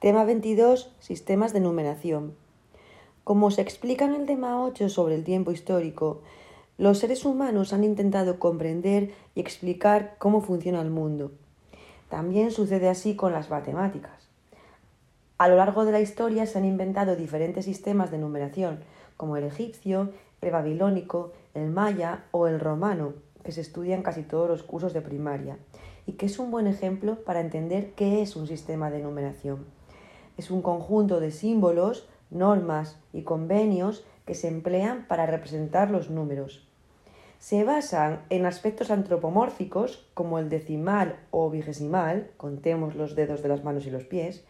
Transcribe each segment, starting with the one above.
Tema 22. Sistemas de numeración. Como se explica en el tema 8 sobre el tiempo histórico, los seres humanos han intentado comprender y explicar cómo funciona el mundo. También sucede así con las matemáticas. A lo largo de la historia se han inventado diferentes sistemas de numeración, como el egipcio, el babilónico, el maya o el romano, que se estudia en casi todos los cursos de primaria, y que es un buen ejemplo para entender qué es un sistema de numeración. Es un conjunto de símbolos, normas y convenios que se emplean para representar los números. Se basan en aspectos antropomórficos como el decimal o vigesimal, contemos los dedos de las manos y los pies,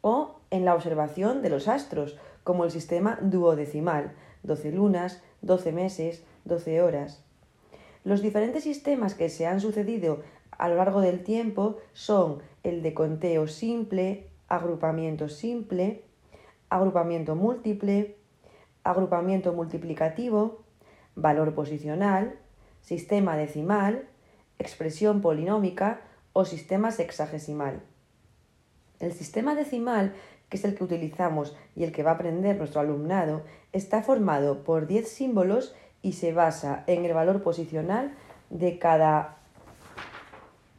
o en la observación de los astros, como el sistema duodecimal, 12 lunas, 12 meses, 12 horas. Los diferentes sistemas que se han sucedido a lo largo del tiempo son el de conteo simple, agrupamiento simple, agrupamiento múltiple, agrupamiento multiplicativo, valor posicional, sistema decimal, expresión polinómica o sistema sexagesimal. El sistema decimal, que es el que utilizamos y el que va a aprender nuestro alumnado, está formado por 10 símbolos y se basa en el valor posicional de cada,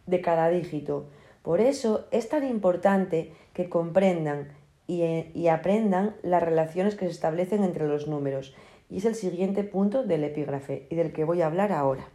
de cada dígito. Por eso es tan importante que comprendan y, y, aprendan las relaciones que se establecen entre los números. Y es el siguiente punto del epígrafe y del que voy a hablar ahora.